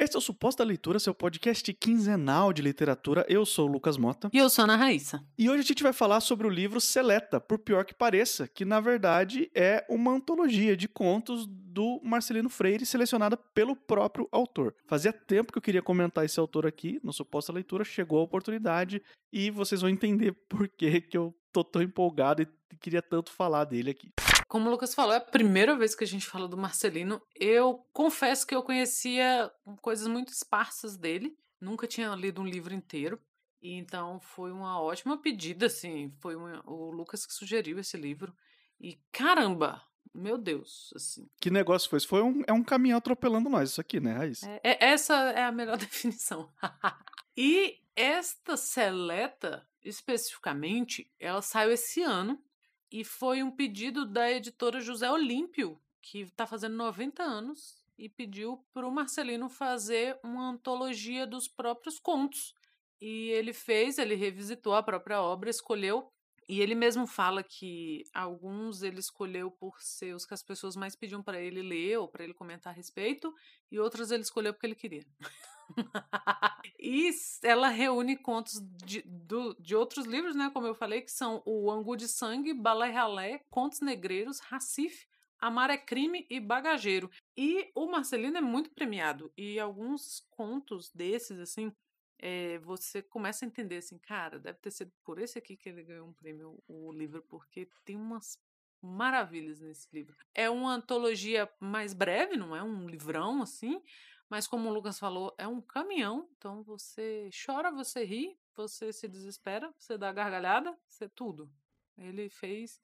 Esse é o Suposta Leitura, seu podcast quinzenal de literatura. Eu sou o Lucas Mota. E eu sou a Ana Raíssa. E hoje a gente vai falar sobre o livro Seleta, por pior que pareça, que na verdade é uma antologia de contos do Marcelino Freire, selecionada pelo próprio autor. Fazia tempo que eu queria comentar esse autor aqui, no Suposta Leitura, chegou a oportunidade e vocês vão entender por que, que eu tô tão empolgado e queria tanto falar dele aqui. Como o Lucas falou, é a primeira vez que a gente fala do Marcelino. Eu confesso que eu conhecia coisas muito esparsas dele. Nunca tinha lido um livro inteiro. E então foi uma ótima pedida, assim. Foi uma, o Lucas que sugeriu esse livro. E caramba! Meu Deus, assim. Que negócio foi? Isso foi um, é um caminhão atropelando nós, isso aqui, né, Raiz? É, é, essa é a melhor definição. e esta seleta, especificamente, ela saiu esse ano e foi um pedido da editora José Olímpio, que está fazendo 90 anos, e pediu para o Marcelino fazer uma antologia dos próprios contos. E ele fez, ele revisitou a própria obra, escolheu e ele mesmo fala que alguns ele escolheu por ser os que as pessoas mais pediam para ele ler ou para ele comentar a respeito, e outros ele escolheu porque ele queria. e ela reúne contos de, do, de outros livros, né? Como eu falei, que são o Angu de Sangue, Balé Ralé, Contos Negreiros, Recife, Amar é Crime e Bagageiro. E o Marcelino é muito premiado. E alguns contos desses, assim, é, você começa a entender assim, cara, deve ter sido por esse aqui que ele ganhou um prêmio, o livro, porque tem umas maravilhas nesse livro. É uma antologia mais breve, não é um livrão assim, mas como o Lucas falou, é um caminhão, então você chora, você ri, você se desespera, você dá gargalhada, você tudo. Ele fez,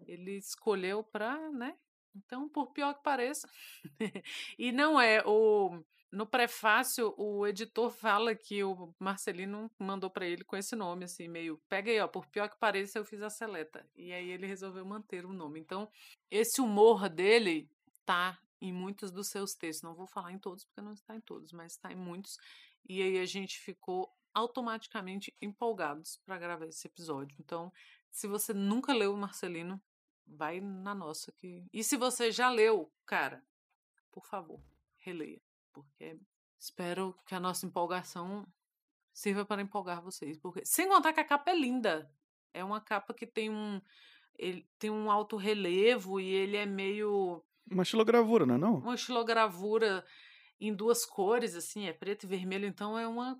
ele escolheu para, né? Então, por pior que pareça, e não é o no prefácio, o editor fala que o Marcelino mandou para ele com esse nome, assim, meio. Pega aí, ó, por pior que pareça, eu fiz a seleta. E aí ele resolveu manter o nome. Então, esse humor dele tá em muitos dos seus textos. Não vou falar em todos, porque não está em todos, mas está em muitos. E aí a gente ficou automaticamente empolgados para gravar esse episódio. Então, se você nunca leu o Marcelino, vai na nossa que. E se você já leu, cara, por favor, releia, porque espero que a nossa empolgação sirva para empolgar vocês, porque sem contar que a capa é linda. É uma capa que tem um ele tem um alto relevo e ele é meio uma estilogravura, não é não? Uma estilogravura em duas cores, assim, é preto e vermelho, então é uma.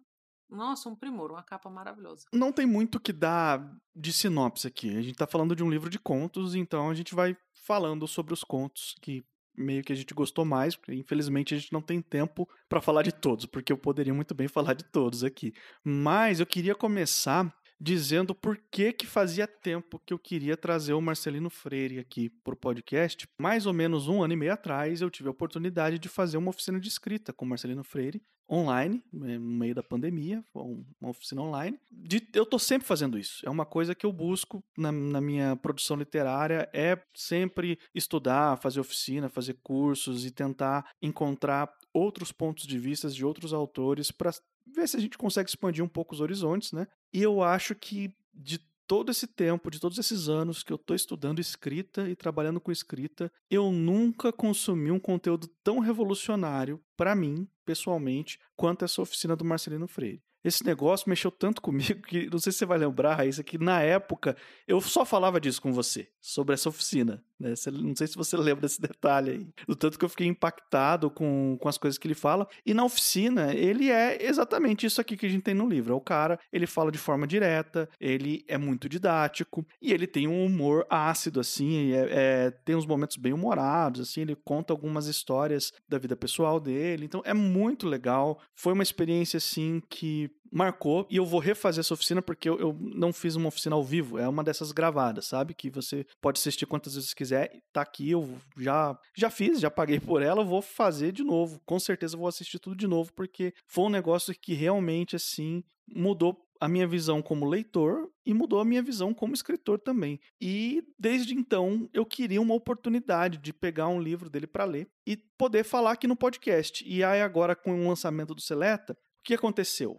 Nossa, um primor, uma capa maravilhosa. Não tem muito que dar de sinopse aqui. A gente tá falando de um livro de contos, então a gente vai falando sobre os contos que meio que a gente gostou mais, porque infelizmente a gente não tem tempo para falar de todos, porque eu poderia muito bem falar de todos aqui. Mas eu queria começar dizendo por que que fazia tempo que eu queria trazer o Marcelino Freire aqui para o podcast. Mais ou menos um ano e meio atrás, eu tive a oportunidade de fazer uma oficina de escrita com o Marcelino Freire, online, eh, no meio da pandemia, uma oficina online. De, eu estou sempre fazendo isso. É uma coisa que eu busco na, na minha produção literária, é sempre estudar, fazer oficina, fazer cursos e tentar encontrar outros pontos de vista de outros autores para ver se a gente consegue expandir um pouco os horizontes, né? E eu acho que de todo esse tempo, de todos esses anos que eu estou estudando escrita e trabalhando com escrita, eu nunca consumi um conteúdo tão revolucionário para mim, pessoalmente, quanto essa oficina do Marcelino Freire. Esse negócio mexeu tanto comigo que não sei se você vai lembrar, Raíssa, que na época eu só falava disso com você, sobre essa oficina. Né? Não sei se você lembra desse detalhe aí. Do tanto que eu fiquei impactado com, com as coisas que ele fala. E na oficina, ele é exatamente isso aqui que a gente tem no livro. É o cara, ele fala de forma direta, ele é muito didático e ele tem um humor ácido, assim, é, é, tem uns momentos bem humorados, assim, ele conta algumas histórias da vida pessoal dele. Então é muito legal. Foi uma experiência, assim, que marcou e eu vou refazer essa oficina porque eu, eu, não fiz uma oficina ao vivo, é uma dessas gravadas, sabe? Que você pode assistir quantas vezes quiser, tá aqui, eu já já fiz, já paguei por ela, vou fazer de novo. Com certeza vou assistir tudo de novo porque foi um negócio que realmente assim mudou a minha visão como leitor e mudou a minha visão como escritor também. E desde então eu queria uma oportunidade de pegar um livro dele para ler e poder falar aqui no podcast. E aí agora com o lançamento do Seleta, o que aconteceu?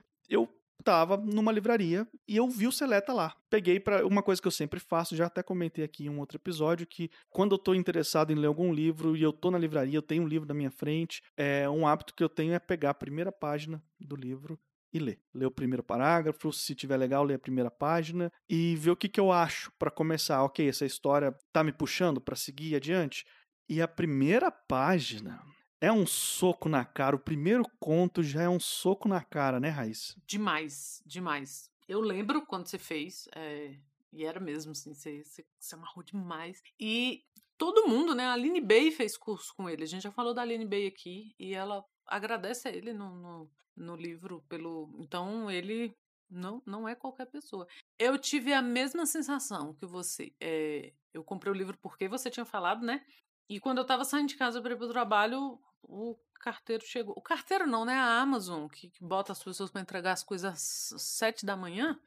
Tava numa livraria e eu vi o Seleta lá. Peguei para uma coisa que eu sempre faço, já até comentei aqui em um outro episódio, que quando eu tô interessado em ler algum livro e eu tô na livraria, eu tenho um livro na minha frente, é um hábito que eu tenho é pegar a primeira página do livro e ler. Ler o primeiro parágrafo, se tiver legal, ler a primeira página e ver o que, que eu acho para começar. Ok, essa história tá me puxando para seguir adiante. E a primeira página é um soco na cara. O primeiro conto já é um soco na cara, né, Raiz? Demais, demais. Eu lembro quando você fez, é, e era mesmo, assim, você, você, você amarrou demais. E todo mundo, né? A Aline Bay fez curso com ele. A gente já falou da Aline Bay aqui e ela agradece a ele no, no, no livro pelo. Então ele não, não é qualquer pessoa. Eu tive a mesma sensação que você. É, eu comprei o livro porque você tinha falado, né? E quando eu tava saindo de casa para ir pro trabalho, o carteiro chegou. O carteiro não, né? A Amazon, que, que bota as pessoas para entregar as coisas às sete da manhã.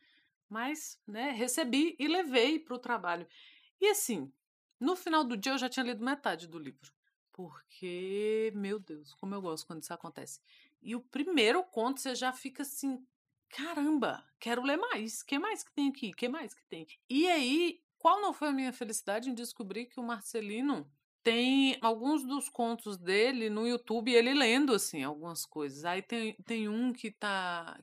Mas, né, recebi e levei para o trabalho. E assim, no final do dia eu já tinha lido metade do livro. Porque, meu Deus, como eu gosto quando isso acontece. E o primeiro conto você já fica assim, caramba, quero ler mais. que mais que tem aqui? que mais que tem? E aí, qual não foi a minha felicidade em descobrir que o Marcelino tem alguns dos contos dele no YouTube, ele lendo, assim, algumas coisas. Aí tem, tem um que tá.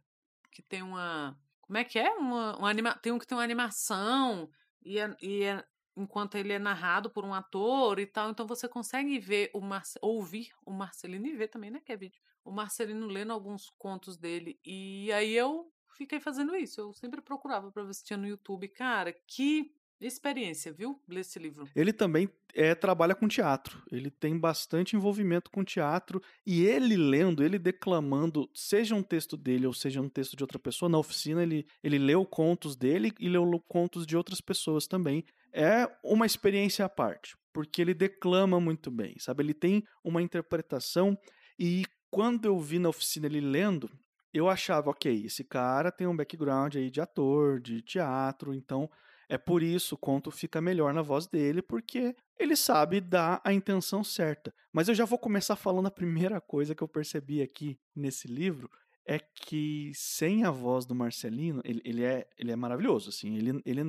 que tem uma. Como é que é? Uma, uma anima, tem um que tem uma animação, e, é, e é, enquanto ele é narrado por um ator e tal. Então você consegue ver o Marce, ouvir o Marcelino e ver também, né, que é vídeo. O Marcelino lendo alguns contos dele. E aí eu fiquei fazendo isso. Eu sempre procurava para ver se tinha no YouTube. Cara, que experiência, viu? Ler esse livro. Ele também é, trabalha com teatro. Ele tem bastante envolvimento com teatro. E ele lendo, ele declamando, seja um texto dele ou seja um texto de outra pessoa, na oficina ele, ele leu contos dele e leu contos de outras pessoas também. É uma experiência à parte, porque ele declama muito bem, sabe? Ele tem uma interpretação. E quando eu vi na oficina ele lendo, eu achava, ok, esse cara tem um background aí de ator, de teatro, então é por isso o conto fica melhor na voz dele, porque ele sabe dar a intenção certa. Mas eu já vou começar falando a primeira coisa que eu percebi aqui nesse livro, é que sem a voz do Marcelino, ele, ele, é, ele é maravilhoso, assim, ele, ele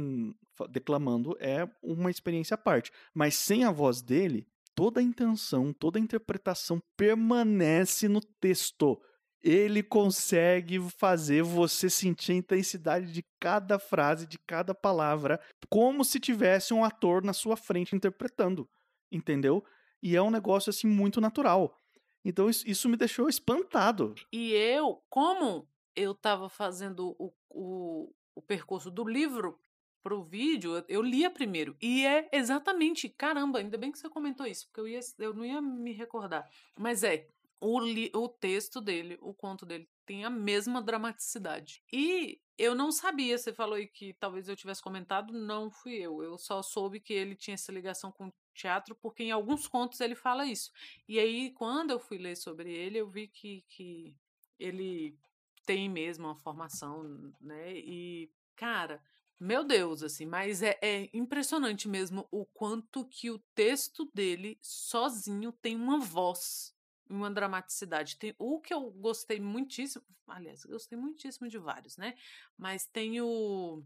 declamando é uma experiência à parte, mas sem a voz dele, toda a intenção, toda a interpretação permanece no texto ele consegue fazer você sentir a intensidade de cada frase, de cada palavra, como se tivesse um ator na sua frente interpretando, entendeu? E é um negócio assim muito natural. Então isso, me deixou espantado. E eu, como eu estava fazendo o, o, o percurso do livro pro vídeo, eu, eu lia primeiro. E é exatamente, caramba, ainda bem que você comentou isso, porque eu, ia, eu não ia me recordar. Mas é, o, li, o texto dele, o conto dele, tem a mesma dramaticidade. E eu não sabia, você falou aí que talvez eu tivesse comentado, não fui eu. Eu só soube que ele tinha essa ligação com teatro, porque em alguns contos ele fala isso. E aí, quando eu fui ler sobre ele, eu vi que, que ele tem mesmo uma formação, né? E, cara, meu Deus, assim, mas é, é, impressionante mesmo o quanto que o texto dele sozinho tem uma voz uma dramaticidade. Tem o que eu gostei muitíssimo, aliás, gostei muitíssimo de vários, né? Mas tem o,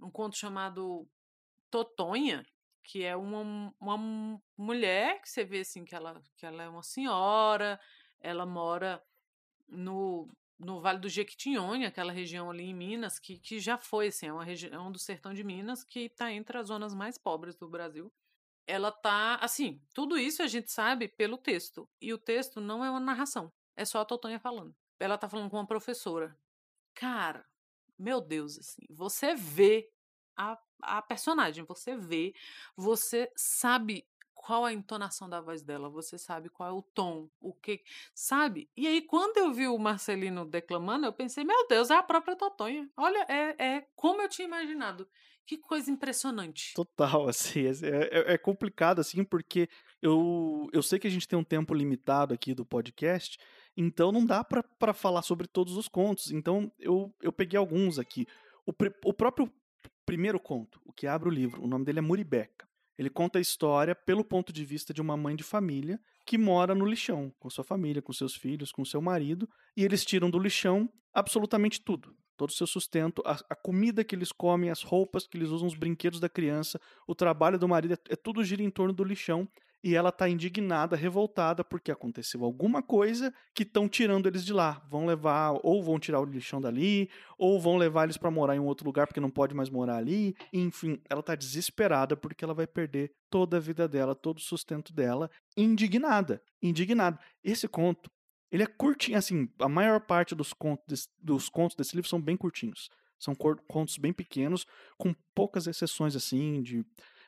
um conto chamado Totonha, que é uma, uma mulher que você vê assim que ela, que ela é uma senhora, ela mora no, no Vale do Jequitinhonha, aquela região ali em Minas, que, que já foi assim, é uma região do sertão de Minas que está entre as zonas mais pobres do Brasil ela tá, assim, tudo isso a gente sabe pelo texto. E o texto não é uma narração, é só a Totonha falando. Ela tá falando com uma professora. Cara, meu Deus, assim, você vê a, a personagem, você vê, você sabe qual a entonação da voz dela, você sabe qual é o tom, o que, sabe? E aí, quando eu vi o Marcelino declamando, eu pensei, meu Deus, é a própria Totonha. Olha, é, é como eu tinha imaginado. Que coisa impressionante. Total, assim, é, é, é, complicado, assim, porque eu, eu sei que a gente tem um tempo limitado aqui do podcast, então não dá para falar sobre todos os contos. Então eu, eu peguei alguns aqui. O, o próprio primeiro conto, o que abre o livro, o nome dele é Muribeca. Ele conta a história pelo ponto de vista de uma mãe de família que mora no lixão, com sua família, com seus filhos, com seu marido, e eles tiram do lixão absolutamente tudo todo o seu sustento, a, a, comida que eles comem, as roupas que eles usam, os brinquedos da criança, o trabalho do marido, é, é tudo gira em torno do lixão. E ela tá indignada, revoltada, porque aconteceu alguma coisa que estão tirando eles de lá. Vão levar, ou vão tirar o lixão dali, ou vão levar eles para morar em um outro lugar porque não pode mais morar ali. Enfim, ela tá desesperada porque ela vai perder toda a vida dela, todo o sustento dela, indignada. Indignada. Esse conto ele é curtinho, assim, a maior parte dos contos, dos contos desse livro são bem curtinhos. São contos bem pequenos, com poucas exceções, assim, de...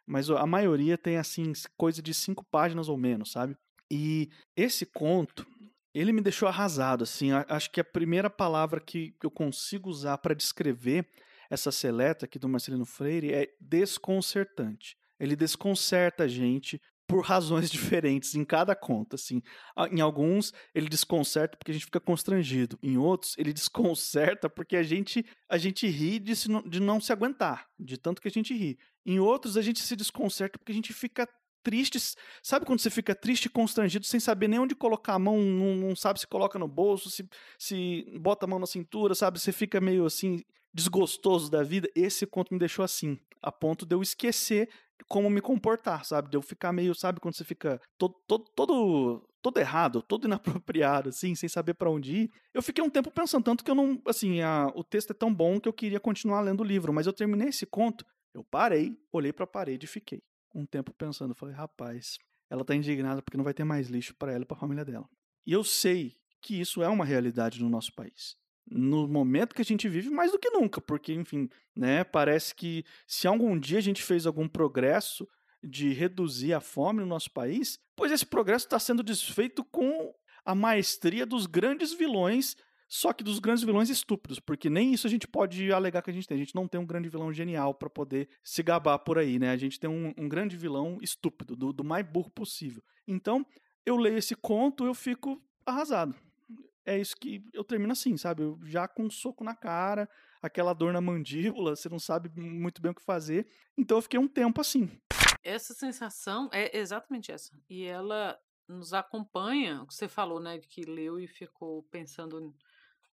Mas a maioria tem, assim, coisa de cinco páginas ou menos, sabe? E esse conto, ele me deixou arrasado, assim. Acho que a primeira palavra que eu consigo usar para descrever essa seleta aqui do Marcelino Freire é desconcertante. Ele desconcerta a gente por razões diferentes em cada conta, assim. Em alguns ele desconcerta porque a gente fica constrangido, em outros ele desconcerta porque a gente a gente ri de, se, de não se aguentar, de tanto que a gente ri. Em outros a gente se desconcerta porque a gente fica triste, sabe quando você fica triste e constrangido sem saber nem onde colocar a mão, não, não sabe se coloca no bolso, se, se bota a mão na cintura, sabe? Você fica meio assim desgostoso da vida. Esse conto me deixou assim, a ponto de eu esquecer como me comportar, sabe? De eu ficar meio, sabe, quando você fica todo, todo, todo, todo errado, todo inapropriado, assim, sem saber para onde ir. Eu fiquei um tempo pensando, tanto que eu não, assim, a, o texto é tão bom que eu queria continuar lendo o livro, mas eu terminei esse conto, eu parei, olhei para a parede e fiquei um tempo pensando, falei, rapaz, ela tá indignada porque não vai ter mais lixo para ela e para a família dela. E eu sei que isso é uma realidade no nosso país no momento que a gente vive mais do que nunca, porque, enfim, né, parece que se algum dia a gente fez algum progresso de reduzir a fome no nosso país, pois esse progresso está sendo desfeito com a maestria dos grandes vilões, só que dos grandes vilões estúpidos, porque nem isso a gente pode alegar que a gente tem. A gente não tem um grande vilão genial para poder se gabar por aí, né? A gente tem um, um grande vilão estúpido, do, do mais burro possível. Então, eu leio esse conto, eu fico arrasado é isso que eu termino assim, sabe? Eu já com um soco na cara, aquela dor na mandíbula, você não sabe muito bem o que fazer. Então eu fiquei um tempo assim. Essa sensação é exatamente essa. E ela nos acompanha, você falou, né, que leu e ficou pensando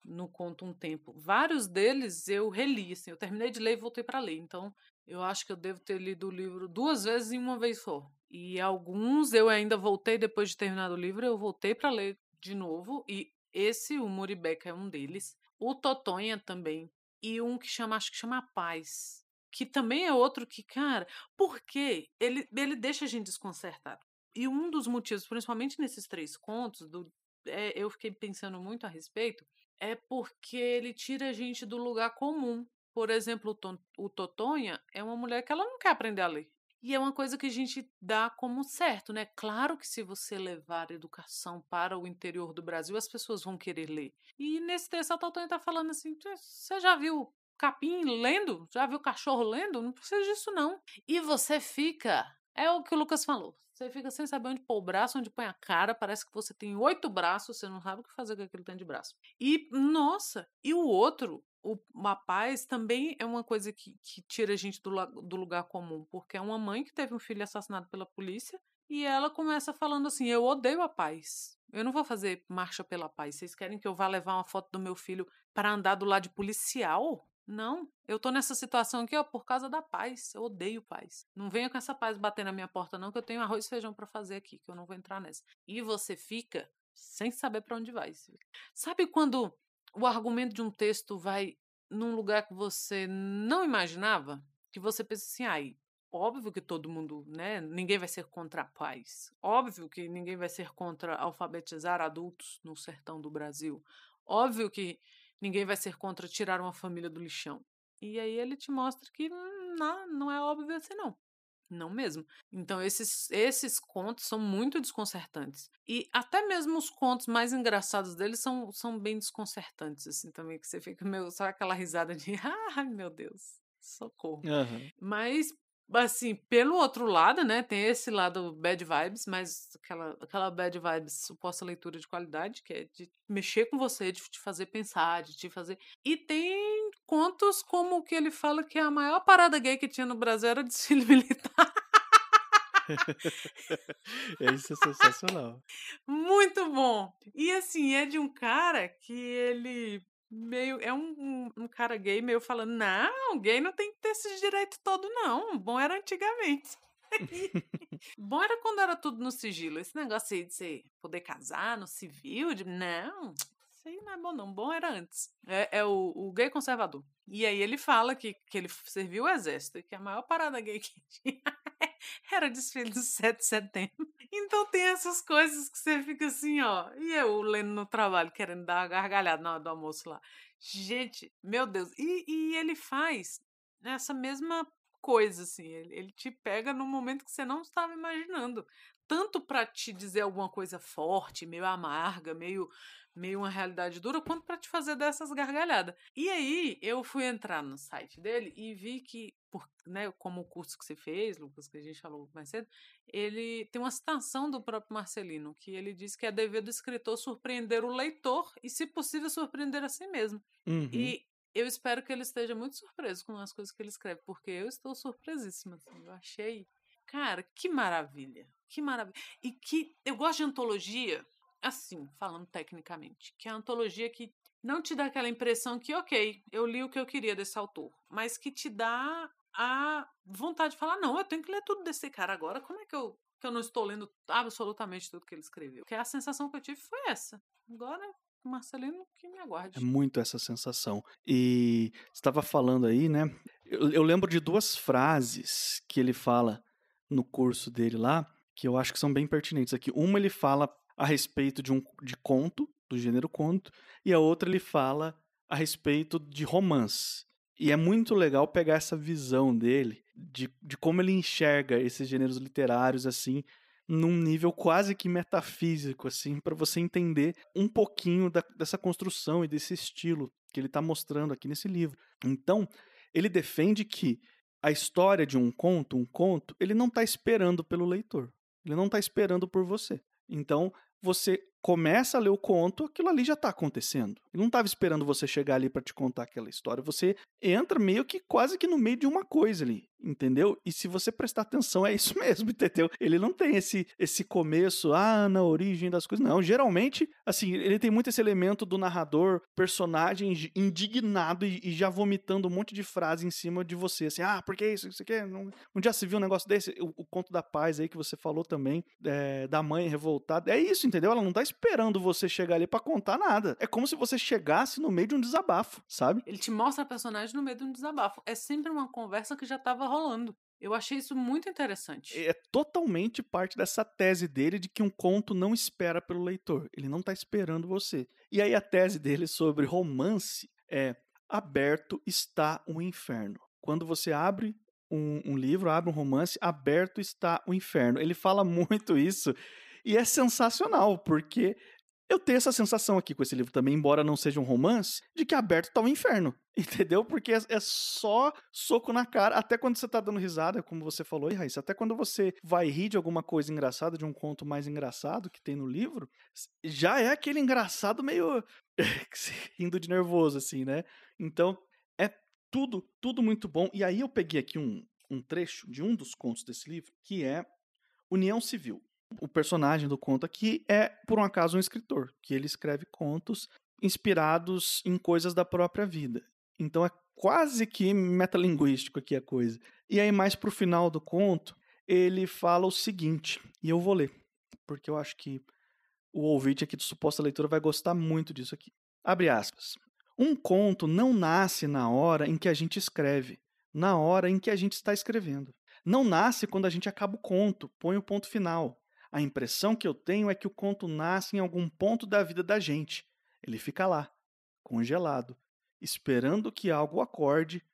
no conto um tempo. Vários deles eu reli, assim, eu terminei de ler e voltei para ler. Então, eu acho que eu devo ter lido o livro duas vezes em uma vez só. E alguns eu ainda voltei depois de terminar o livro, eu voltei para ler de novo e esse, o Muribeca, é um deles. O Totonha também. E um que chama, acho que chama Paz. Que também é outro que, cara, porque ele, ele deixa a gente desconcertado. E um dos motivos, principalmente nesses três contos, do, é, eu fiquei pensando muito a respeito, é porque ele tira a gente do lugar comum. Por exemplo, o, Totonha é uma mulher que ela não quer aprender a ler. E é uma coisa que a gente dá como certo, né? Claro que se você levar educação para o interior do Brasil, as pessoas vão querer ler. E nesse texto a Totônia está falando assim: você já viu capim lendo? Já viu cachorro lendo? Não precisa disso, não. E você fica. É o que o Lucas falou. Você fica sem saber onde pôr o braço, onde põe a cara. Parece que você tem oito braços, você não sabe o que fazer com aquele tanto de braço. E, nossa, e o outro, o, a paz também é uma coisa que, que tira a gente do, do lugar comum, porque é uma mãe que teve um filho assassinado pela polícia e ela começa falando assim: Eu odeio a paz. Eu não vou fazer marcha pela paz. Vocês querem que eu vá levar uma foto do meu filho para andar do lado de policial? Não, eu tô nessa situação aqui, ó, por causa da paz. Eu odeio paz. Não venha com essa paz bater na minha porta, não, que eu tenho arroz e feijão para fazer aqui, que eu não vou entrar nessa. E você fica sem saber para onde vai. Sabe quando o argumento de um texto vai num lugar que você não imaginava, que você pensa assim, ai, óbvio que todo mundo, né, ninguém vai ser contra a paz. Óbvio que ninguém vai ser contra alfabetizar adultos no sertão do Brasil. Óbvio que ninguém vai ser contra tirar uma família do lixão. E aí ele te mostra que hum, não, não é óbvio assim não. Não mesmo. Então, esses, esses contos são muito desconcertantes. E até mesmo os contos mais engraçados deles são, são bem desconcertantes, assim, também, que você fica meio, só aquela risada de, ai meu Deus, socorro. Uhum. Mas, assim, pelo outro lado, né, tem esse lado bad vibes, mas aquela, aquela bad vibes suposta leitura de qualidade, que é de mexer com você, de te fazer pensar, de te fazer. E tem contos como o que ele fala que a maior parada gay que tinha no Brasil era desfile militar. Isso é sensacional. Muito bom. E assim, é de um cara que ele meio. É um, um, cara gay meio falando: não, gay não tem que ter esses direitos todo, não. Bom era antigamente. bom era quando era tudo no sigilo. Esse negócio aí de você poder casar no civil, de não, isso aí não é bom, não. Bom era antes. É, é o, o, gay conservador. E aí ele fala que, que ele serviu o exército que a maior parada gay que tinha era desfile do 7 de setembro. Então tem essas coisas que você fica assim, ó. E eu lendo no trabalho, querendo dar uma gargalhada na hora do almoço lá. Gente, meu Deus. E, e ele faz essa mesma coisa, assim. Ele, ele te pega no momento que você não estava imaginando. Tanto para te dizer alguma coisa forte, meio amarga, meio meio uma realidade dura, quanto para te fazer dessas gargalhadas. E aí eu fui entrar no site dele e vi que, por, né, como o curso que você fez, Lucas, que a gente falou mais cedo, ele tem uma citação do próprio Marcelino, que ele diz que é dever do escritor surpreender o leitor e, se possível, surpreender a si mesmo. Uhum. E eu espero que ele esteja muito surpreso com as coisas que ele escreve, porque eu estou surpresíssima. Assim, eu achei. Cara, que maravilha! Que maravilha! E que. Eu gosto de antologia assim, falando tecnicamente, que é a antologia que não te dá aquela impressão que, ok, eu li o que eu queria desse autor, mas que te dá a vontade de falar, não, eu tenho que ler tudo desse cara agora, como é que eu, que eu não estou lendo absolutamente tudo que ele escreveu? Que a sensação que eu tive foi essa. Agora, Marcelino, que me aguarde. É muito essa sensação. E estava falando aí, né? Eu, eu lembro de duas frases que ele fala no curso dele lá, que eu acho que são bem pertinentes aqui. Uma ele fala a respeito de um de conto, do gênero conto, e a outra ele fala a respeito de romance. E é muito legal pegar essa visão dele, de, de como ele enxerga esses gêneros literários, assim, num nível quase que metafísico, assim, para você entender um pouquinho da, dessa construção e desse estilo que ele está mostrando aqui nesse livro. Então, ele defende que a história de um conto, um conto, ele não está esperando pelo leitor. Ele não está esperando por você. Então, você começa a ler o conto, aquilo ali já está acontecendo. Ele não estava esperando você chegar ali para te contar aquela história. Você entra meio que quase que no meio de uma coisa ali, entendeu? E se você prestar atenção, é isso mesmo, entendeu? Ele não tem esse, esse começo, ah, na origem das coisas. Não, geralmente, assim, ele tem muito esse elemento do narrador, personagem indignado e, e já vomitando um monte de frase em cima de você, assim, ah, por que isso, isso aqui? Não, um dia se viu um negócio desse? O, o, conto da paz aí que você falou também, é, da mãe revoltada. É isso, entendeu? Ela não tá esperando você chegar ali para contar nada. É como se você chegasse no meio de um desabafo, sabe? Ele te mostra a personagem no meio de um desabafo. É sempre uma conversa que já estava rolando. Eu achei isso muito interessante. É totalmente parte dessa tese dele de que um conto não espera pelo leitor. Ele não está esperando você. E aí a tese dele sobre romance é aberto está o inferno. Quando você abre um, um livro, abre um romance, aberto está o inferno. Ele fala muito isso e é sensacional, porque eu tenho essa sensação aqui com esse livro também, embora não seja um romance, de que aberto tá o inferno, entendeu? Porque é, é só soco na cara, até quando você tá dando risada, como você falou, e Raíssa, até quando você vai rir de alguma coisa engraçada, de um conto mais engraçado que tem no livro, já é aquele engraçado meio rindo de nervoso, assim, né? Então, é tudo, tudo muito bom. E aí eu peguei aqui um, um trecho de um dos contos desse livro, que é União Civil o personagem do conto aqui é, por um acaso, um escritor, que ele escreve contos inspirados em coisas da própria vida. Então é quase que metalinguístico aqui a coisa. E aí, mais pro final do conto, ele fala o seguinte, e eu vou ler, porque eu acho que o ouvinte aqui do Suposta Leitura vai gostar muito disso aqui. Abre aspas. Um conto não nasce na hora em que a gente escreve, na hora em que a gente está escrevendo. Não nasce quando a gente acaba o conto, põe o ponto final. A impressão que eu tenho é que o conto nasce em algum ponto da vida da gente. Ele fica lá, congelado, esperando que algo acorde,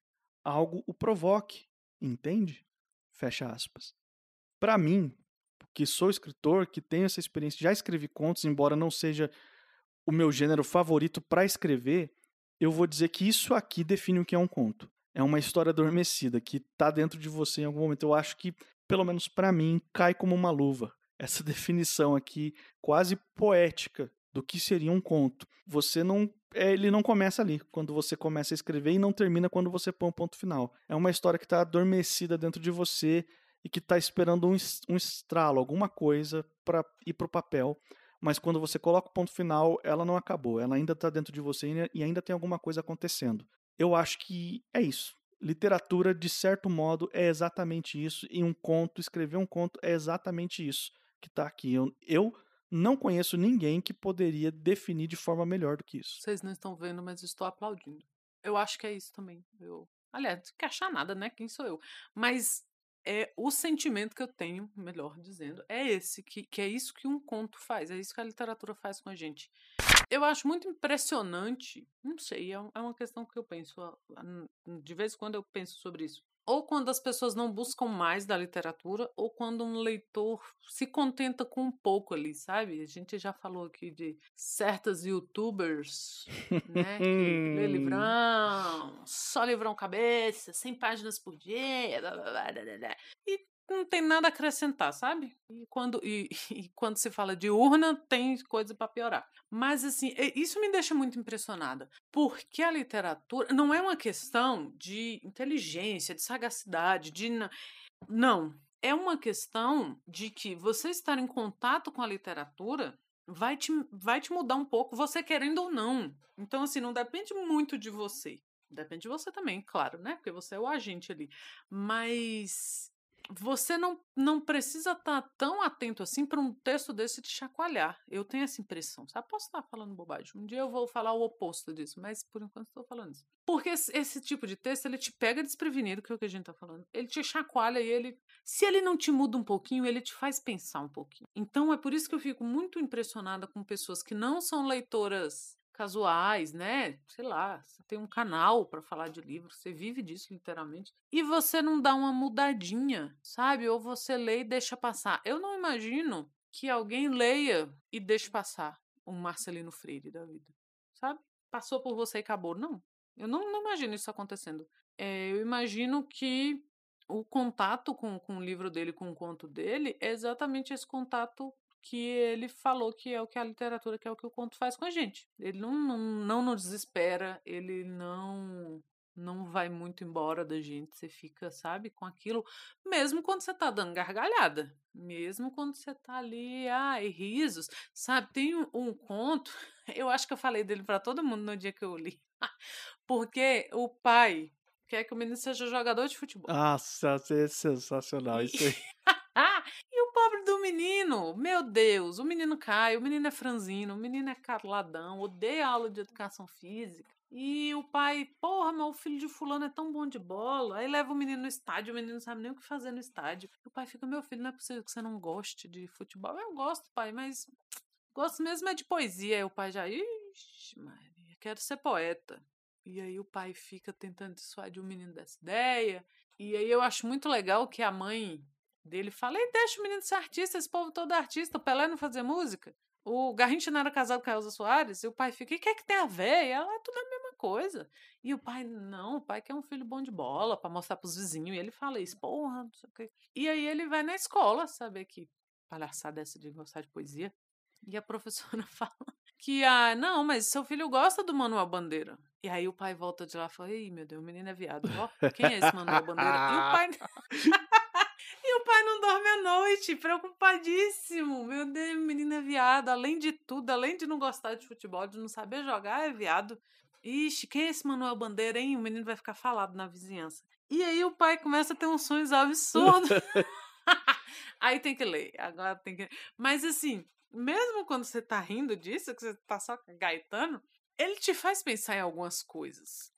algo o provoque, entende? Fecha aspas. Para mim, que sou escritor, que tenho essa experiência, já escrevi contos, embora não seja o meu gênero favorito para escrever, eu vou dizer que isso aqui define o que é um conto. É uma história adormecida que está dentro de você em algum momento. Eu acho que, pelo menos para mim, cai como uma luva essa definição aqui quase poética do que seria um conto. Você não é, ele não começa ali, quando você começa a escrever, e não termina quando você põe um ponto final. É uma história que está adormecida dentro de você e que está esperando um, um estralo, alguma coisa para ir para o papel. mas quando você coloca o ponto final, ela não acabou, ela ainda está dentro de você e ainda tem alguma coisa acontecendo. Eu acho que é isso. Literatura, de certo modo, é exatamente isso, e um conto, escrever um conto é exatamente isso que está aqui. Eu, eu não conheço ninguém que poderia definir de forma melhor do que isso. Vocês não estão vendo, mas estou aplaudindo. Eu acho que é isso também. Eu, aliás, não quer achar nada, né? Quem sou eu? Mas é o sentimento que eu tenho, melhor dizendo, é esse, que, que é isso que um conto faz, é isso que a literatura faz com a gente. Eu acho muito impressionante, não sei, é, é uma questão que eu penso, de vez em quando eu penso sobre isso ou quando as pessoas não buscam mais da literatura, ou quando um leitor se contenta com um pouco ali, sabe? A gente já falou aqui de certas youtubers, né? Que lê livrão, só livrão cabeça, 100 páginas por dia, blá, blá, blá, e não tem nada a acrescentar, sabe? E quando, e, e quando se fala de urna, tem coisa para piorar. Mas, assim, isso me deixa muito impressionada, porque a literatura não é uma questão de inteligência, de sagacidade, de. Não. É uma questão de que você estar em contato com a literatura vai te, vai te mudar um pouco, você querendo ou não. Então, assim, não depende muito de você. Depende de você também, claro, né? Porque você é o agente ali. Mas você não, não precisa estar tá tão atento assim para um texto desse te chacoalhar. Eu tenho essa impressão. Sabe? Posso estar falando bobagem. Um dia eu vou falar o oposto disso, mas por enquanto estou falando isso. Porque esse, esse, tipo de texto ele te pega desprevenido, que é o que a gente está falando. Ele te chacoalha e ele. Se ele não te muda um pouquinho, ele te faz pensar um pouquinho. Então é por isso que eu fico muito impressionada com pessoas que não são leitoras casuais, né? Sei lá, você tem um canal para falar de livro, você vive disso literalmente, e você não dá uma mudadinha, sabe? Ou você lê e deixa passar. Eu não imagino que alguém leia e deixe passar um Marcelino Freire da vida, sabe? Passou por você e acabou. Não, eu não, não imagino isso acontecendo. É, eu imagino que o contato com, com o livro dele, com o conto dele, é exatamente esse contato que ele falou que é o que a literatura, que é o que o conto faz com a gente. Ele não, não, não nos desespera, ele não não vai muito embora da gente, você fica, sabe, com aquilo, mesmo quando você tá dando gargalhada, mesmo quando você tá ali, ai, risos, sabe, tem um, um conto, eu acho que eu falei dele para todo mundo no dia que eu li, porque o pai quer que o menino seja jogador de futebol. Nossa, é sensacional isso aí. o pobre do menino, meu Deus, o menino cai, o menino é franzino, o menino é carladão, odeia aula de educação física. E o pai, porra, meu filho de fulano é tão bom de bola. Aí leva o menino no estádio, o menino não sabe nem o que fazer no estádio. O pai fica, meu filho, não é possível que você não goste de futebol. Eu gosto, pai, mas gosto mesmo é de poesia. Aí o pai já, ixi, Maria, quero ser poeta. E aí o pai fica tentando dissuadir o menino dessa ideia. E aí eu acho muito legal que a mãe dele fala: e deixa o menino ser artista, esse povo todo é artista, o Pelé não fazia música. O Garrincha não era casado com a Elza Soares, e o pai fica, e o que é que tem a ver? E ela é tudo a mesma coisa. E o pai, não, o pai quer um filho bom de bola para mostrar pros vizinhos. E ele fala isso, porra, não sei o quê. E aí ele vai na escola saber que palhaçada essa de gostar de poesia. E a professora fala que, ah, não, mas seu filho gosta do Manuel Bandeira. E aí o pai volta de lá e fala, ei, meu Deus, o menino é viado. Ó, quem é esse Manuel Bandeira? E o pai... Pai não dorme à noite, preocupadíssimo. Meu Deus, menino é viado. Além de tudo, além de não gostar de futebol, de não saber jogar, é viado. Ixi, quem é esse Manuel Bandeira, hein? O menino vai ficar falado na vizinhança. E aí o pai começa a ter uns sonhos absurdos. aí tem que ler, agora tem que. Mas assim, mesmo quando você tá rindo disso, que você tá só gaitando, ele te faz pensar em algumas coisas.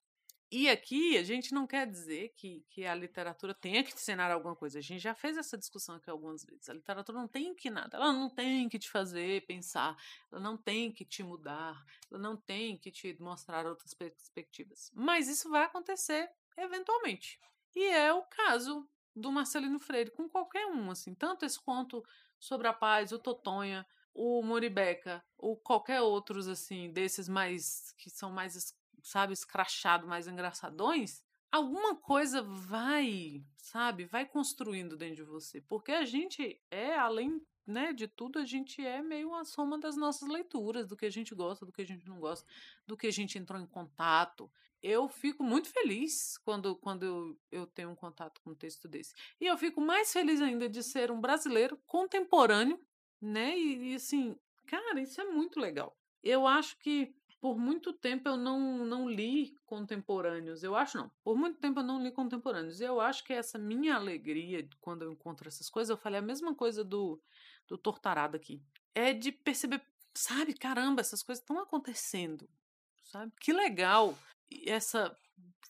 E aqui a gente não quer dizer que, que a literatura tenha que te ensinar alguma coisa. A gente já fez essa discussão aqui algumas vezes. A literatura não tem que nada. Ela não tem que te fazer pensar. Ela não tem que te mudar. Ela não tem que te mostrar outras perspectivas. Mas isso vai acontecer eventualmente. E é o caso do Marcelino Freire com qualquer um. assim Tanto esse conto sobre a paz, o Totonha, o Moribeca, ou qualquer outros assim desses mais que são mais sabe, escrachado, mais engraçadões, alguma coisa vai, sabe, vai construindo dentro de você. Porque a gente é, além né, de tudo, a gente é meio uma soma das nossas leituras, do que a gente gosta, do que a gente não gosta, do que a gente entrou em contato. Eu fico muito feliz quando, quando eu, eu tenho um contato com um texto desse. E eu fico mais feliz ainda de ser um brasileiro contemporâneo, né? E, e assim, Cara, isso é muito legal. Eu acho que por muito tempo eu não, não li contemporâneos. Eu acho não. Por muito tempo eu não li contemporâneos. E eu acho que essa minha alegria quando eu encontro essas coisas, eu falei a mesma coisa do, do Tortarado aqui. É de perceber, sabe, caramba, essas coisas estão acontecendo. Sabe? Que legal. essa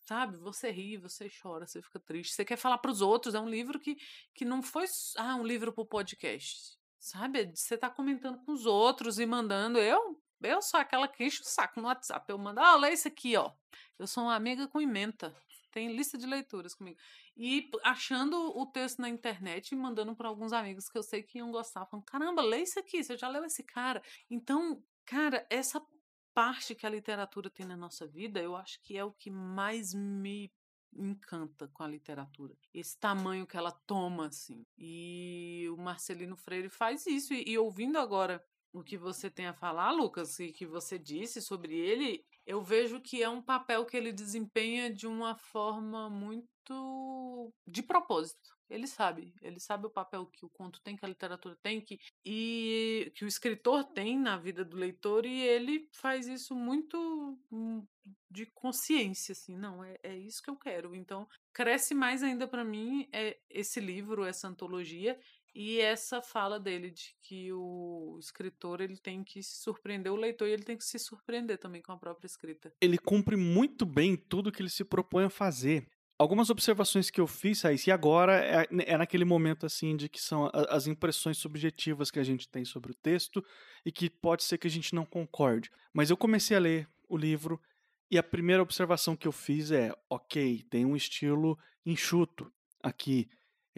sabe? Você ri, você chora, você fica triste. Você quer falar para os outros. É um livro que, que não foi ah, um livro para o podcast. Sabe? Você tá comentando com os outros e mandando. Eu eu sou aquela que enche o saco no WhatsApp. Eu mando, ah, lê isso aqui, ó. Eu sou uma amiga com ementa. Tem lista de leituras comigo. E achando o texto na internet e mandando para alguns amigos que eu sei que iam gostar. Falando, caramba, lê isso aqui, você já leu esse cara. Então, cara, essa parte que a literatura tem na nossa vida, eu acho que é o que mais me encanta com a literatura. Esse tamanho que ela toma, assim. E o Marcelino Freire faz isso. E, e ouvindo agora o que você tem a falar, Lucas, e que você disse sobre ele, eu vejo que é um papel que ele desempenha de uma forma muito de propósito. Ele sabe, ele sabe o papel que o conto tem, que a literatura tem, que, e que o escritor tem na vida do leitor, e ele faz isso muito hum, de consciência, assim, não, é, é isso que eu quero. Então, cresce mais ainda para mim é esse livro, essa antologia, e essa fala dele de que o escritor ele tem que surpreender o leitor ele tem que se surpreender também com a própria escrita. Ele cumpre muito bem tudo que ele se propõe a fazer. Algumas observações que eu fiz, Raíssa, e agora é, é, naquele momento assim de que são as impressões subjetivas que a gente tem sobre o texto e que pode ser que a gente não concorde. Mas eu comecei a ler o livro e a primeira observação que eu fiz é: ok, tem um estilo enxuto aqui.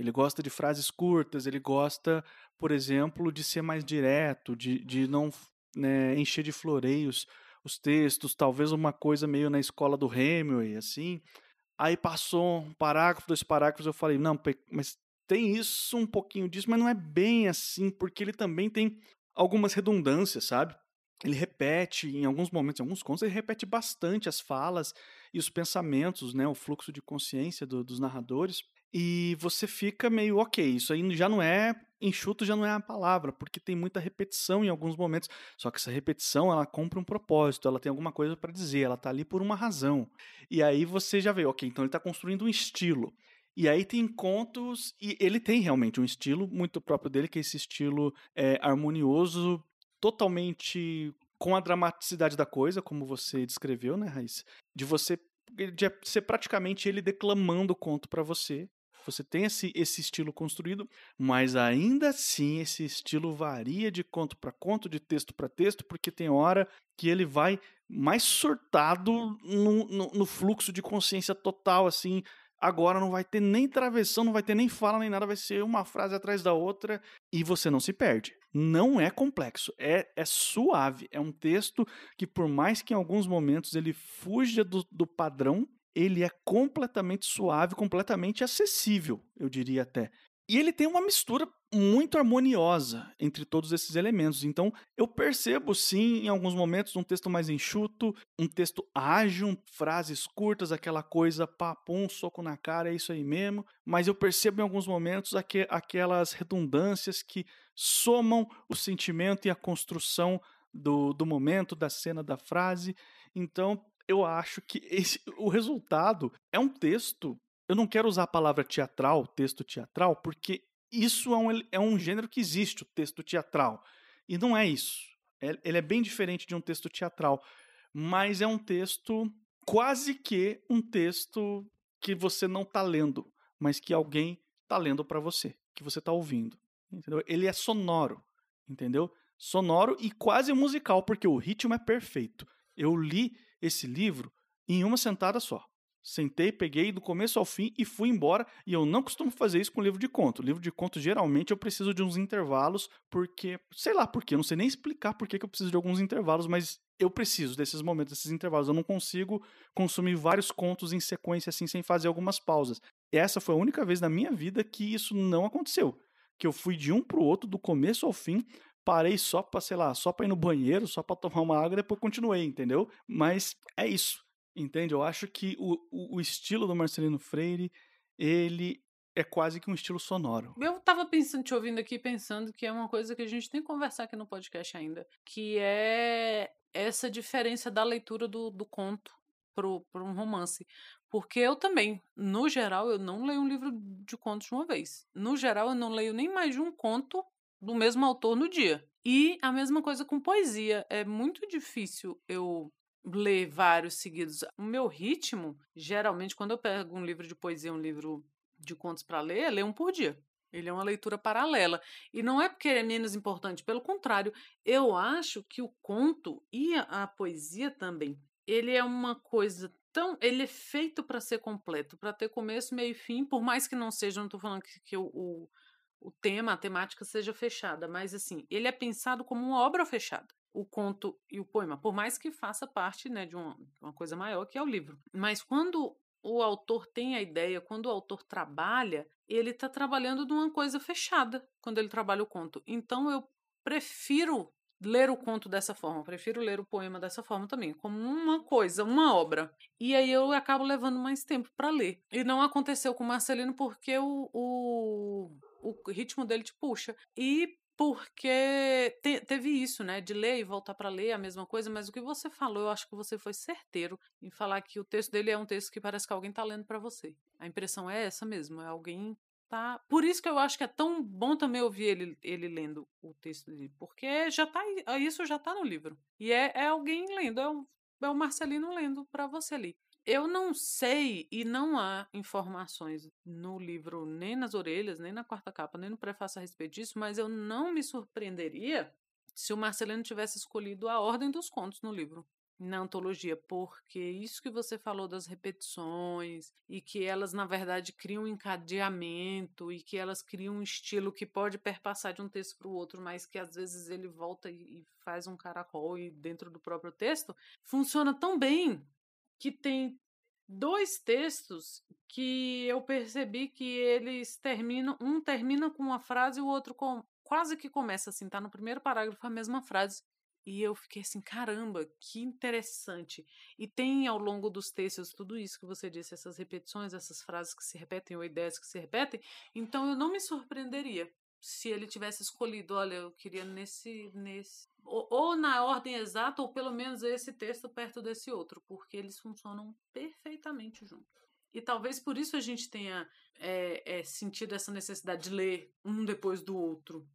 Ele gosta de frases curtas, ele gosta, por exemplo, de ser mais direto, de, de não né, encher de floreios os textos, talvez uma coisa meio na escola do Hemingway, assim. Aí passou um parágrafo, dois parágrafos, eu falei, não, mas tem isso, um pouquinho disso, mas não é bem assim, porque ele também tem algumas redundâncias, sabe? Ele repete, em alguns momentos, em alguns contos, ele repete bastante as falas e os pensamentos, né, o fluxo de consciência do, dos narradores e você fica meio ok, isso aí já não é enxuto, já não é a palavra, porque tem muita repetição em alguns momentos. Só que essa repetição ela cumpre um propósito, ela tem alguma coisa para dizer, ela tá ali por uma razão. E aí você já vê, ok, então ele está construindo um estilo. E aí tem contos, e ele tem realmente um estilo muito próprio dele, que é esse estilo é, harmonioso, totalmente com a dramaticidade da coisa, como você descreveu, né, Raíssa? De você de ser praticamente ele declamando o conto para você você tem esse, esse estilo construído, mas ainda assim esse estilo varia de conto para conto, de texto para texto, porque tem hora que ele vai mais surtado no, no, no, fluxo de consciência total, assim. Agora não vai ter nem travessão, não vai ter nem fala nem nada, vai ser uma frase atrás da outra e você não se perde. Não é complexo, é, é suave. É um texto que, por mais que em alguns momentos ele fuja do, do padrão, ele é completamente suave, completamente acessível, eu diria até. E ele tem uma mistura muito harmoniosa entre todos esses elementos. Então, eu percebo sim, em alguns momentos, um texto mais enxuto, um texto ágil, frases curtas, aquela coisa papum, soco na cara, é isso aí mesmo. Mas eu percebo em alguns momentos aqu aquelas redundâncias que somam o sentimento e a construção do, do momento, da cena, da frase. Então, eu acho que esse, o resultado é um texto. Eu não quero usar a palavra teatral, texto teatral, porque isso é um, é um gênero que existe, o texto teatral. E não é isso. É, ele é bem diferente de um texto teatral. Mas é um texto quase que um texto que você não está lendo, mas que alguém está lendo para você, que você está ouvindo. Entendeu? Ele é sonoro, entendeu? Sonoro e quase musical, porque o ritmo é perfeito. Eu li esse livro em uma sentada só. Sentei, peguei do começo ao fim e fui embora. E eu não costumo fazer isso com livro de conto. Livro de conto, geralmente, eu preciso de uns intervalos, porque. Sei lá por quê, não sei nem explicar por que eu preciso de alguns intervalos, mas eu preciso desses momentos, desses intervalos. Eu não consigo consumir vários contos em sequência assim, sem fazer algumas pausas. Essa foi a única vez na minha vida que isso não aconteceu. Que eu fui de um para o outro, do começo ao fim, parei só para, sei lá, só para ir no banheiro, só para tomar uma água, depois continuei, entendeu? Mas é isso, entende? Eu acho que o, o, o estilo do Marcelino Freire, ele é quase que um estilo sonoro. Eu tava pensando, te ouvindo aqui, pensando que é uma coisa que a gente tem que conversar aqui no podcast ainda, que é essa diferença da leitura do, do conto para um romance. Porque eu também, no geral, eu não leio um livro de contos de uma vez. No geral, eu não leio nem mais de um conto do mesmo autor no dia. E a mesma coisa com poesia. É muito difícil eu ler vários seguidos. O meu ritmo, geralmente, quando eu pego um livro de poesia, um livro de contos para ler, é ler um por dia. Ele é uma leitura paralela. E não é porque ele é menos importante, pelo contrário, eu acho que o conto e a, poesia também, ele é uma coisa tão. Ele é feito para ser completo, para ter começo, meio e fim, por mais que não seja, não estou falando que, que o, o, o tema, a temática seja fechada, mas assim, ele é pensado como uma obra fechada o conto e o poema, por mais que faça parte né, de uma, uma coisa maior que é o livro. Mas quando o autor tem a ideia, quando o autor trabalha, ele está trabalhando de uma coisa fechada quando ele trabalha o conto. Então eu prefiro ler o conto dessa forma, prefiro ler o poema dessa forma também, como uma coisa, uma obra. E aí eu acabo levando mais tempo para ler. E não aconteceu com o Marcelino porque o, o, o ritmo dele te puxa. E porque te, teve isso, né, de ler e voltar para ler a mesma coisa, mas o que você falou, eu acho que você foi certeiro em falar que o texto dele é um texto que parece que alguém está lendo para você. A impressão é essa mesmo, é alguém tá. Por isso que eu acho que é tão bom também ouvir ele, ele lendo o texto dele, porque já tá isso já tá no livro. E é, é alguém lendo, é o, é o Marcelino lendo para você ali. Eu não sei e não há informações no livro, nem nas orelhas, nem na quarta capa, nem no prefácio a respeito disso, mas eu não me surpreenderia se o Marcelino tivesse escolhido a ordem dos contos no livro, na antologia, porque isso que você falou das repetições e que elas, na verdade, criam um encadeamento e que elas criam um estilo que pode perpassar de um texto para o outro, mas que às vezes ele volta e faz um caracol e dentro do próprio texto, funciona tão bem que tem dois textos que eu percebi que eles terminam, um termina com uma frase e o outro com, quase que começa assim, tá no primeiro parágrafo a mesma frase. E eu fiquei assim, caramba, que interessante. E tem ao longo dos textos tudo isso que você disse, essas repetições, essas frases que se repetem ou ideias que se repetem. Então eu não me surpreenderia se ele tivesse escolhido, olha, eu queria nesse, nesse ou, na ordem exata, ou pelo menos esse texto perto desse outro, porque eles funcionam perfeitamente juntos. E talvez por isso a gente tenha é, é, sentido essa necessidade de ler um depois do outro.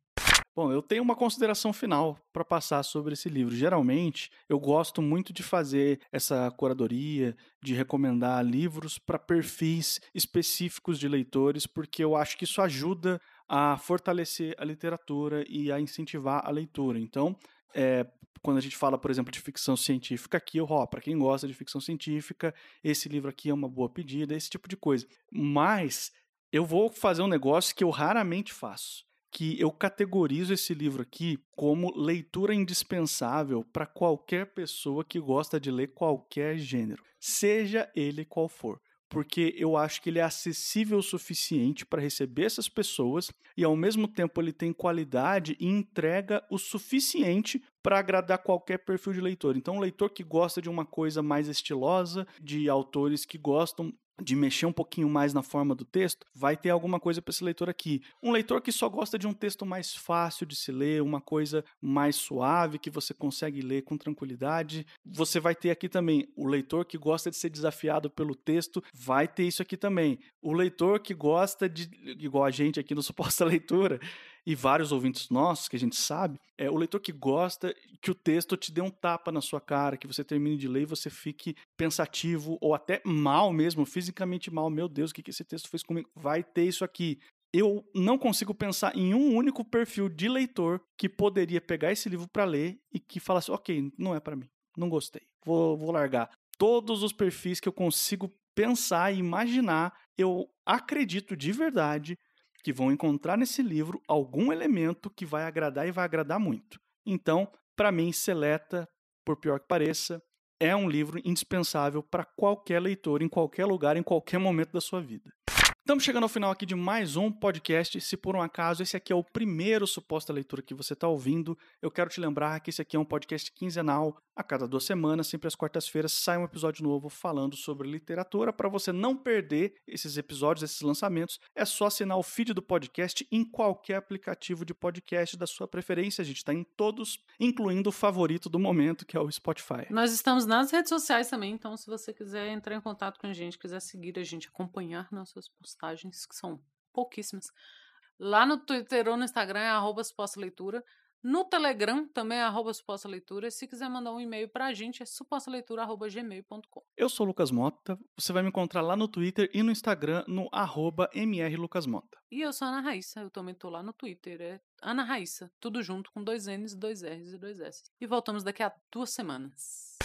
Bom, eu tenho uma consideração final para passar sobre esse livro. Geralmente, eu gosto muito de fazer essa curadoria, de recomendar livros para perfis específicos de leitores, porque eu acho que isso ajuda a fortalecer a literatura e a incentivar a leitura. Então, é, quando a gente fala, por exemplo, de ficção científica aqui, ó, para quem gosta de ficção científica, esse livro aqui é uma boa pedida, esse tipo de coisa. Mas eu vou fazer um negócio que eu raramente faço, que eu categorizo esse livro aqui como leitura indispensável para qualquer pessoa que gosta de ler qualquer gênero, seja ele qual for porque eu acho que ele é acessível o suficiente para receber essas pessoas e ao mesmo tempo ele tem qualidade e entrega o suficiente para agradar qualquer perfil de leitor. Então, um leitor que gosta de uma coisa mais estilosa, de autores que gostam de mexer um pouquinho mais na forma do texto, vai ter alguma coisa para esse leitor aqui. Um leitor que só gosta de um texto mais fácil de se ler, uma coisa mais suave que você consegue ler com tranquilidade, você vai ter aqui também. O leitor que gosta de ser desafiado pelo texto, vai ter isso aqui também. O leitor que gosta de, igual a gente aqui no Suposta Leitura, e vários ouvintes nossos, que a gente sabe, é o leitor que gosta que o texto te dê um tapa na sua cara, que você termine de ler e você fique pensativo ou até mal mesmo, fisicamente mal. Meu Deus, o que esse texto fez comigo? Vai ter isso aqui. Eu não consigo pensar em um único perfil de leitor que poderia pegar esse livro para ler e que falasse, ok, não é para mim, não gostei, vou, vou largar. Todos os perfis que eu consigo pensar e imaginar, eu acredito de verdade que vão encontrar nesse livro algum elemento que vai agradar e vai agradar muito. Então, para mim, Seleta, por pior que pareça, é um livro indispensável para qualquer leitor, em qualquer lugar, em qualquer momento da sua vida. Estamos chegando ao final aqui de mais um podcast. Se por um acaso esse aqui é o primeiro suposta leitura que você está ouvindo, eu quero te lembrar que esse aqui é um podcast quinzenal. A cada duas semanas, sempre às quartas-feiras, sai um episódio novo falando sobre literatura. Para você não perder esses episódios, esses lançamentos, é só assinar o feed do podcast em qualquer aplicativo de podcast da sua preferência. A gente está em todos, incluindo o favorito do momento, que é o Spotify. Nós estamos nas redes sociais também, então se você quiser entrar em contato com a gente, quiser seguir a gente, acompanhar nossas postagens, que são pouquíssimas. Lá no Twitter ou no Instagram é leitura. No Telegram também é arroba suposta leitura. Se quiser mandar um e-mail pra gente, é supostaleitura.gmail.com. Eu sou o Lucas Mota. Você vai me encontrar lá no Twitter e no Instagram no arroba mrlucasmota. E eu sou a Ana Raíssa. Eu também tô lá no Twitter. É Ana Raíssa. Tudo junto com dois N's, dois R's e dois S. E voltamos daqui a duas semanas.